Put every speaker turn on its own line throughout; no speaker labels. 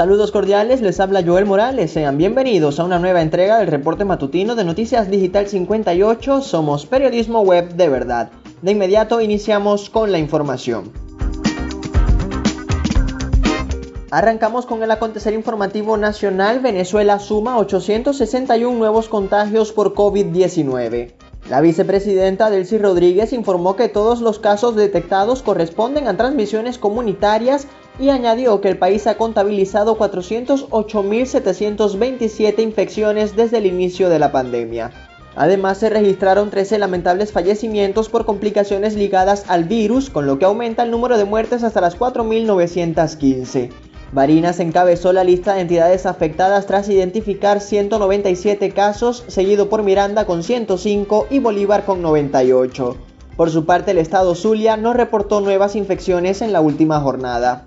Saludos cordiales, les habla Joel Morales, sean bienvenidos a una nueva entrega del reporte matutino de Noticias Digital 58, somos periodismo web de verdad. De inmediato iniciamos con la información. Arrancamos con el acontecer informativo nacional, Venezuela suma 861 nuevos contagios por COVID-19. La vicepresidenta Delcy Rodríguez informó que todos los casos detectados corresponden a transmisiones comunitarias y añadió que el país ha contabilizado 408.727 infecciones desde el inicio de la pandemia. Además, se registraron 13 lamentables fallecimientos por complicaciones ligadas al virus, con lo que aumenta el número de muertes hasta las 4.915. Barinas encabezó la lista de entidades afectadas tras identificar 197 casos, seguido por Miranda con 105 y Bolívar con 98. Por su parte, el estado Zulia no reportó nuevas infecciones en la última jornada.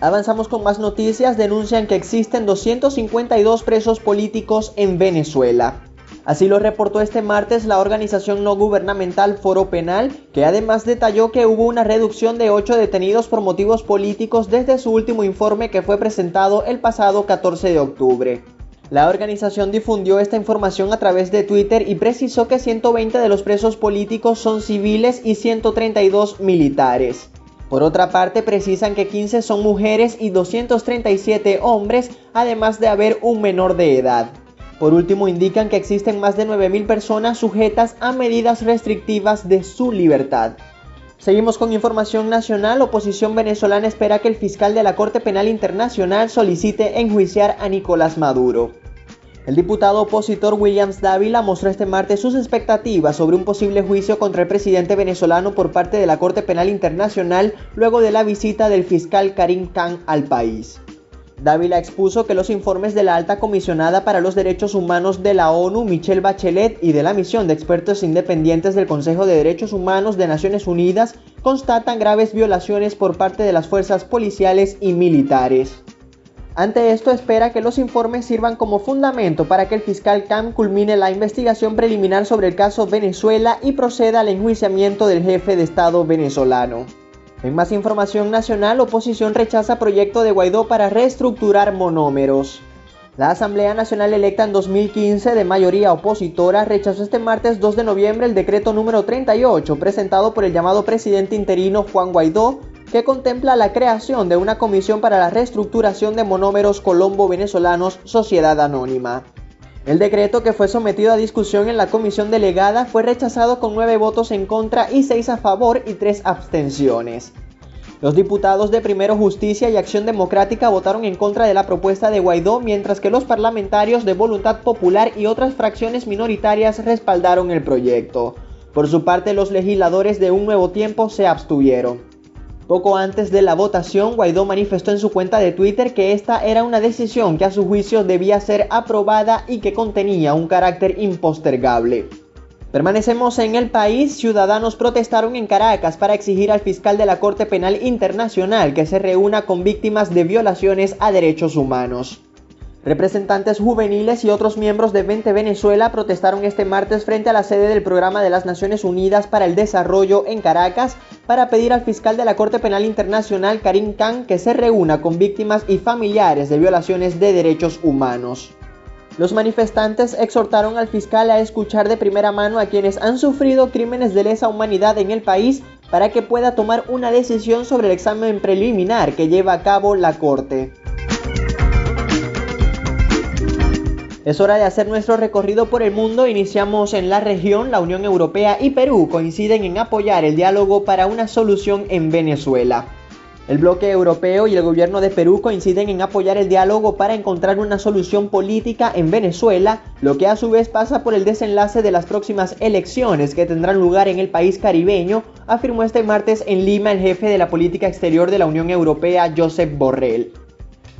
Avanzamos con más noticias, denuncian que existen 252 presos políticos en Venezuela. Así lo reportó este martes la organización no gubernamental Foro Penal, que además detalló que hubo una reducción de 8 detenidos por motivos políticos desde su último informe que fue presentado el pasado 14 de octubre. La organización difundió esta información a través de Twitter y precisó que 120 de los presos políticos son civiles y 132 militares. Por otra parte, precisan que 15 son mujeres y 237 hombres, además de haber un menor de edad. Por último, indican que existen más de 9.000 personas sujetas a medidas restrictivas de su libertad. Seguimos con información nacional. Oposición venezolana espera que el fiscal de la Corte Penal Internacional solicite enjuiciar a Nicolás Maduro. El diputado opositor Williams Dávila mostró este martes sus expectativas sobre un posible juicio contra el presidente venezolano por parte de la Corte Penal Internacional luego de la visita del fiscal Karim Khan al país. Dávila expuso que los informes de la alta comisionada para los derechos humanos de la ONU, Michelle Bachelet, y de la misión de expertos independientes del Consejo de Derechos Humanos de Naciones Unidas constatan graves violaciones por parte de las fuerzas policiales y militares. Ante esto espera que los informes sirvan como fundamento para que el fiscal Cam culmine la investigación preliminar sobre el caso Venezuela y proceda al enjuiciamiento del jefe de Estado venezolano. En más información nacional, oposición rechaza proyecto de Guaidó para reestructurar monómeros. La Asamblea Nacional electa en 2015 de mayoría opositora rechazó este martes 2 de noviembre el decreto número 38 presentado por el llamado presidente interino Juan Guaidó que contempla la creación de una comisión para la reestructuración de monómeros colombo-venezolanos Sociedad Anónima. El decreto que fue sometido a discusión en la comisión delegada fue rechazado con nueve votos en contra y seis a favor y tres abstenciones. Los diputados de Primero Justicia y Acción Democrática votaron en contra de la propuesta de Guaidó, mientras que los parlamentarios de Voluntad Popular y otras fracciones minoritarias respaldaron el proyecto. Por su parte, los legisladores de Un Nuevo Tiempo se abstuvieron. Poco antes de la votación, Guaidó manifestó en su cuenta de Twitter que esta era una decisión que a su juicio debía ser aprobada y que contenía un carácter impostergable. Permanecemos en el país, ciudadanos protestaron en Caracas para exigir al fiscal de la Corte Penal Internacional que se reúna con víctimas de violaciones a derechos humanos. Representantes juveniles y otros miembros de 20 Venezuela protestaron este martes frente a la sede del Programa de las Naciones Unidas para el Desarrollo en Caracas para pedir al fiscal de la Corte Penal Internacional Karim Khan que se reúna con víctimas y familiares de violaciones de derechos humanos. Los manifestantes exhortaron al fiscal a escuchar de primera mano a quienes han sufrido crímenes de lesa humanidad en el país para que pueda tomar una decisión sobre el examen preliminar que lleva a cabo la Corte. Es hora de hacer nuestro recorrido por el mundo. Iniciamos en la región. La Unión Europea y Perú coinciden en apoyar el diálogo para una solución en Venezuela. El bloque europeo y el gobierno de Perú coinciden en apoyar el diálogo para encontrar una solución política en Venezuela, lo que a su vez pasa por el desenlace de las próximas elecciones que tendrán lugar en el país caribeño, afirmó este martes en Lima el jefe de la política exterior de la Unión Europea, Josep Borrell.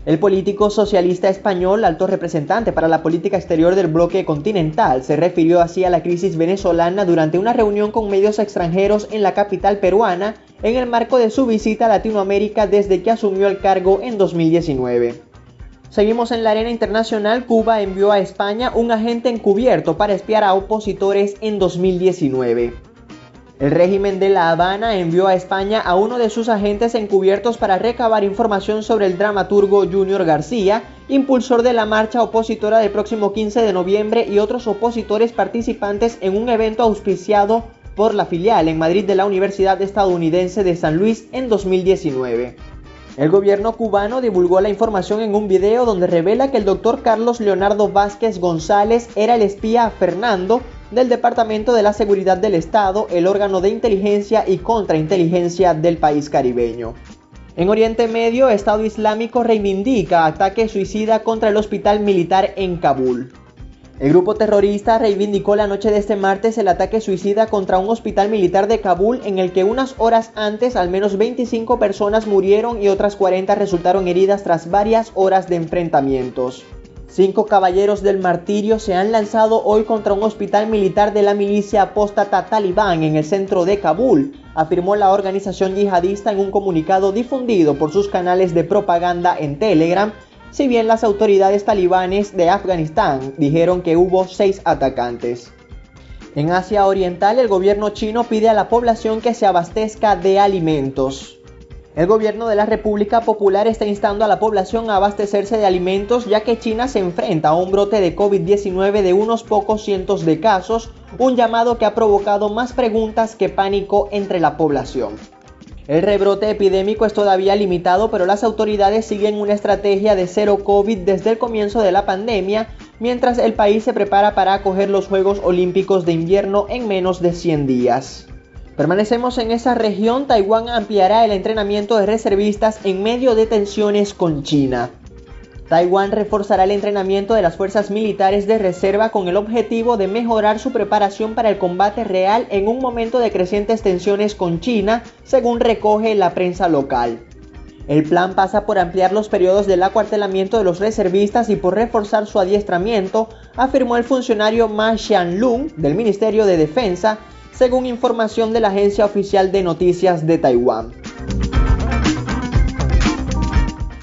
El político socialista español, alto representante para la política exterior del bloque continental, se refirió así a la crisis venezolana durante una reunión con medios extranjeros en la capital peruana en el marco de su visita a Latinoamérica desde que asumió el cargo en 2019. Seguimos en la arena internacional. Cuba envió a España un agente encubierto para espiar a opositores en 2019. El régimen de La Habana envió a España a uno de sus agentes encubiertos para recabar información sobre el dramaturgo Junior García, impulsor de la marcha opositora del próximo 15 de noviembre y otros opositores participantes en un evento auspiciado por la filial en Madrid de la Universidad Estadounidense de San Luis en 2019. El gobierno cubano divulgó la información en un video donde revela que el doctor Carlos Leonardo Vázquez González era el espía Fernando del Departamento de la Seguridad del Estado, el órgano de inteligencia y contrainteligencia del país caribeño. En Oriente Medio, Estado Islámico reivindica ataque suicida contra el hospital militar en Kabul. El grupo terrorista reivindicó la noche de este martes el ataque suicida contra un hospital militar de Kabul en el que unas horas antes al menos 25 personas murieron y otras 40 resultaron heridas tras varias horas de enfrentamientos. Cinco caballeros del martirio se han lanzado hoy contra un hospital militar de la milicia apóstata talibán en el centro de Kabul, afirmó la organización yihadista en un comunicado difundido por sus canales de propaganda en Telegram, si bien las autoridades talibanes de Afganistán dijeron que hubo seis atacantes. En Asia Oriental, el gobierno chino pide a la población que se abastezca de alimentos. El gobierno de la República Popular está instando a la población a abastecerse de alimentos ya que China se enfrenta a un brote de COVID-19 de unos pocos cientos de casos, un llamado que ha provocado más preguntas que pánico entre la población. El rebrote epidémico es todavía limitado, pero las autoridades siguen una estrategia de cero COVID desde el comienzo de la pandemia, mientras el país se prepara para acoger los Juegos Olímpicos de invierno en menos de 100 días. Permanecemos en esa región, Taiwán ampliará el entrenamiento de reservistas en medio de tensiones con China. Taiwán reforzará el entrenamiento de las fuerzas militares de reserva con el objetivo de mejorar su preparación para el combate real en un momento de crecientes tensiones con China, según recoge la prensa local. El plan pasa por ampliar los periodos del acuartelamiento de los reservistas y por reforzar su adiestramiento, afirmó el funcionario Ma Xianlong del Ministerio de Defensa, según información de la agencia oficial de noticias de Taiwán.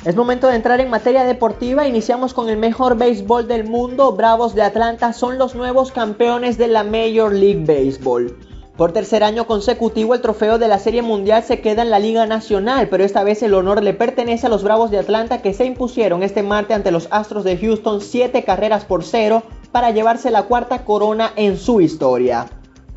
Es momento de entrar en materia deportiva. Iniciamos con el mejor béisbol del mundo. Bravos de Atlanta son los nuevos campeones de la Major League Baseball. Por tercer año consecutivo el trofeo de la Serie Mundial se queda en la Liga Nacional, pero esta vez el honor le pertenece a los Bravos de Atlanta que se impusieron este martes ante los Astros de Houston 7 carreras por cero para llevarse la cuarta corona en su historia.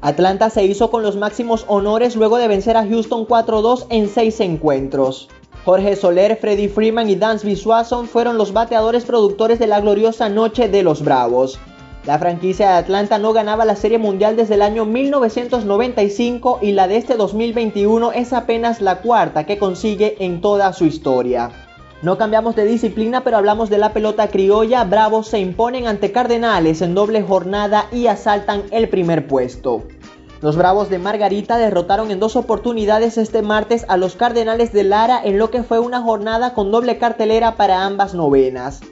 Atlanta se hizo con los máximos honores luego de vencer a Houston 4-2 en 6 encuentros. Jorge Soler, Freddy Freeman y Dansby Swanson fueron los bateadores productores de la gloriosa noche de los Bravos. La franquicia de Atlanta no ganaba la Serie Mundial desde el año 1995 y la de este 2021 es apenas la cuarta que consigue en toda su historia. No cambiamos de disciplina, pero hablamos de la pelota criolla. Bravos se imponen ante Cardenales en doble jornada y asaltan el primer puesto. Los Bravos de Margarita derrotaron en dos oportunidades este martes a los Cardenales de Lara en lo que fue una jornada con doble cartelera para ambas novenas.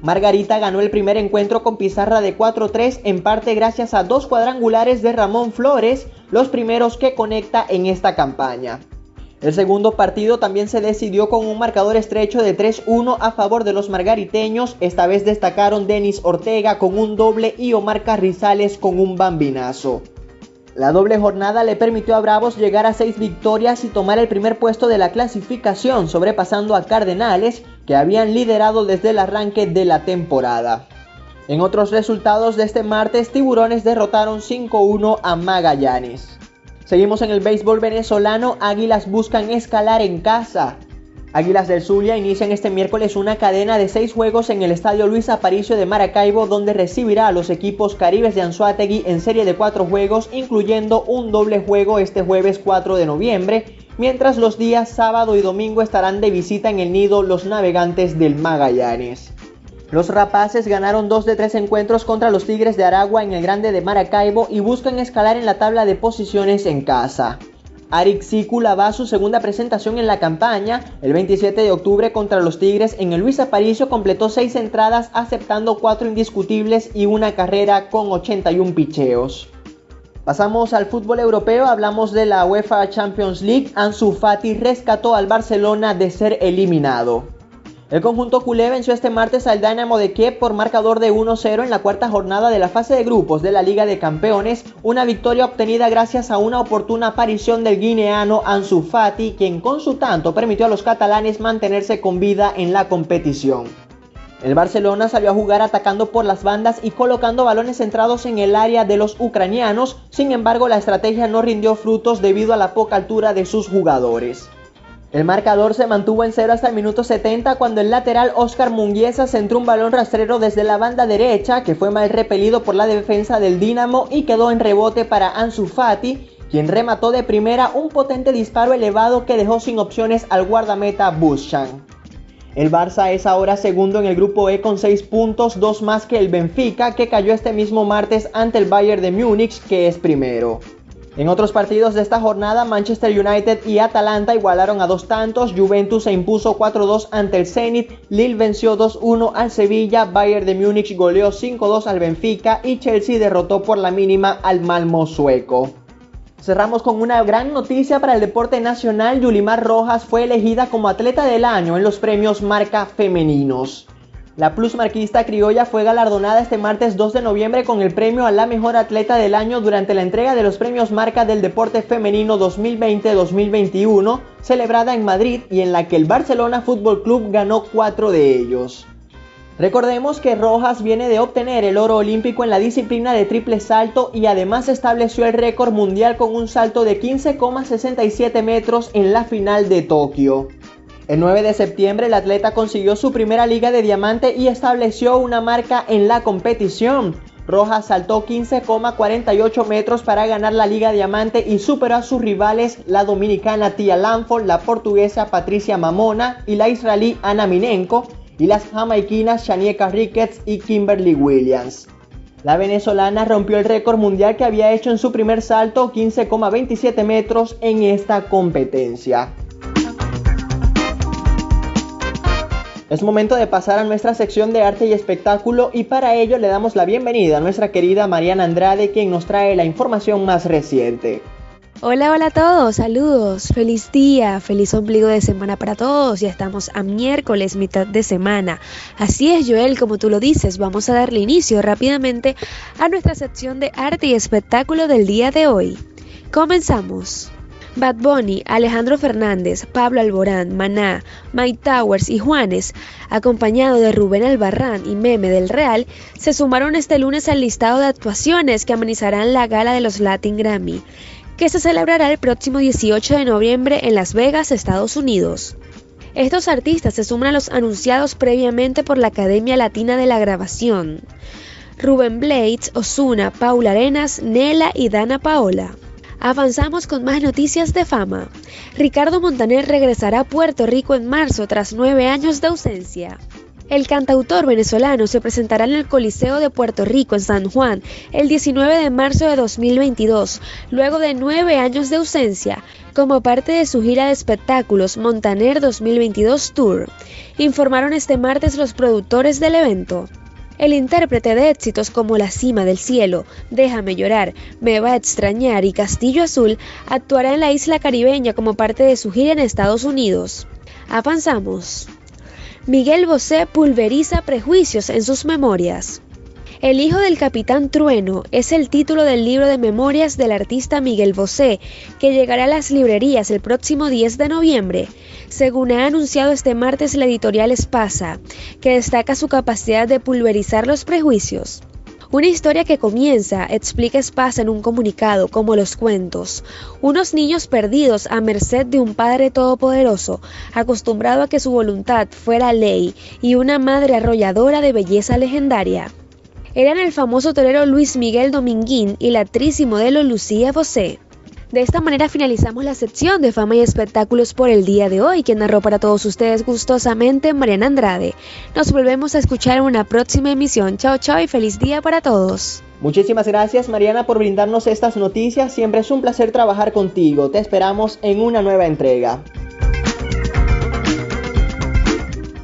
Margarita ganó el primer encuentro con pizarra de 4-3 en parte gracias a dos cuadrangulares de Ramón Flores, los primeros que conecta en esta campaña. El segundo partido también se decidió con un marcador estrecho de 3-1 a favor de los margariteños. Esta vez destacaron Denis Ortega con un doble y Omar Carrizales con un bambinazo. La doble jornada le permitió a Bravos llegar a seis victorias y tomar el primer puesto de la clasificación, sobrepasando a Cardenales, que habían liderado desde el arranque de la temporada. En otros resultados de este martes, Tiburones derrotaron 5-1 a Magallanes. Seguimos en el béisbol venezolano. Águilas buscan escalar en casa. Águilas del Zulia inician este miércoles una cadena de seis juegos en el estadio Luis Aparicio de Maracaibo, donde recibirá a los equipos caribes de Anzuategui en serie de cuatro juegos, incluyendo un doble juego este jueves 4 de noviembre, mientras los días sábado y domingo estarán de visita en el nido los navegantes del Magallanes. Los rapaces ganaron dos de tres encuentros contra los Tigres de Aragua en el Grande de Maracaibo y buscan escalar en la tabla de posiciones en casa. Arik Sikula va a su segunda presentación en la campaña. El 27 de octubre contra los Tigres en el Luis Aparicio completó seis entradas aceptando cuatro indiscutibles y una carrera con 81 picheos. Pasamos al fútbol europeo, hablamos de la UEFA Champions League. Ansu Fati rescató al Barcelona de ser eliminado. El conjunto culé venció este martes al Dynamo de Kiev por marcador de 1-0 en la cuarta jornada de la fase de grupos de la Liga de Campeones, una victoria obtenida gracias a una oportuna aparición del guineano Ansu Fati, quien con su tanto permitió a los catalanes mantenerse con vida en la competición. El Barcelona salió a jugar atacando por las bandas y colocando balones centrados en el área de los ucranianos, sin embargo la estrategia no rindió frutos debido a la poca altura de sus jugadores. El marcador se mantuvo en cero hasta el minuto 70 cuando el lateral Oscar Munguiesa centró un balón rastrero desde la banda derecha que fue mal repelido por la defensa del Dinamo y quedó en rebote para Ansu Fati, quien remató de primera un potente disparo elevado que dejó sin opciones al guardameta Buschan. El Barça es ahora segundo en el grupo E con 6 puntos, dos más que el Benfica, que cayó este mismo martes ante el Bayern de Múnich, que es primero. En otros partidos de esta jornada, Manchester United y Atalanta igualaron a dos tantos, Juventus se impuso 4-2 ante el Zenit, Lille venció 2-1 al Sevilla, Bayern de Múnich goleó 5-2 al Benfica. Y Chelsea derrotó por la mínima al Malmo sueco. Cerramos con una gran noticia para el deporte nacional, Yulimar Rojas fue elegida como atleta del año en los premios Marca Femeninos. La plusmarquista criolla fue galardonada este martes 2 de noviembre con el premio a la mejor atleta del año durante la entrega de los premios Marca del Deporte Femenino 2020-2021, celebrada en Madrid y en la que el Barcelona Fútbol Club ganó cuatro de ellos. Recordemos que Rojas viene de obtener el oro olímpico en la disciplina de triple salto y además estableció el récord mundial con un salto de 15,67 metros en la final de Tokio. El 9 de septiembre el atleta consiguió su primera liga de diamante y estableció una marca en la competición. Rojas saltó 15,48 metros para ganar la Liga Diamante y superó a sus rivales la dominicana Tia Lanford, la portuguesa Patricia Mamona y la israelí Ana Minenko y las jamaiquinas Shanieka Ricketts y Kimberly Williams. La venezolana rompió el récord mundial que había hecho en su primer salto 15,27 metros en esta competencia. Es momento de pasar a nuestra sección de arte y espectáculo y para ello le damos la bienvenida a nuestra querida Mariana Andrade quien nos trae la información más reciente.
Hola, hola a todos, saludos, feliz día, feliz ombligo de semana para todos, ya estamos a miércoles, mitad de semana. Así es, Joel, como tú lo dices, vamos a darle inicio rápidamente a nuestra sección de arte y espectáculo del día de hoy. Comenzamos. Bad Bunny, Alejandro Fernández, Pablo Alborán, Maná, Mike Towers y Juanes, acompañado de Rubén Albarrán y Meme del Real, se sumaron este lunes al listado de actuaciones que amenizarán la gala de los Latin Grammy, que se celebrará el próximo 18 de noviembre en Las Vegas, Estados Unidos. Estos artistas se suman a los anunciados previamente por la Academia Latina de la Grabación. Rubén Blades, Osuna, Paula Arenas, Nela y Dana Paola. Avanzamos con más noticias de fama. Ricardo Montaner regresará a Puerto Rico en marzo tras nueve años de ausencia. El cantautor venezolano se presentará en el Coliseo de Puerto Rico en San Juan el 19 de marzo de 2022, luego de nueve años de ausencia, como parte de su gira de espectáculos Montaner 2022 Tour, informaron este martes los productores del evento. El intérprete de éxitos como La cima del cielo, Déjame llorar, Me va a extrañar y Castillo Azul actuará en la isla caribeña como parte de su gira en Estados Unidos. Avanzamos. Miguel Bosé pulveriza prejuicios en sus memorias. El hijo del capitán Trueno es el título del libro de memorias del artista Miguel Bosé, que llegará a las librerías el próximo 10 de noviembre, según ha anunciado este martes la editorial Espasa, que destaca su capacidad de pulverizar los prejuicios. Una historia que comienza, explica Espasa en un comunicado, como los cuentos. Unos niños perdidos a merced de un Padre Todopoderoso, acostumbrado a que su voluntad fuera ley, y una madre arrolladora de belleza legendaria eran el famoso torero Luis Miguel Dominguín y la actriz y modelo Lucía Bosé. De esta manera finalizamos la sección de fama y espectáculos por el día de hoy, que narró para todos ustedes gustosamente Mariana Andrade. Nos volvemos a escuchar en una próxima emisión. Chao, chao y feliz día para todos.
Muchísimas gracias Mariana por brindarnos estas noticias. Siempre es un placer trabajar contigo. Te esperamos en una nueva entrega.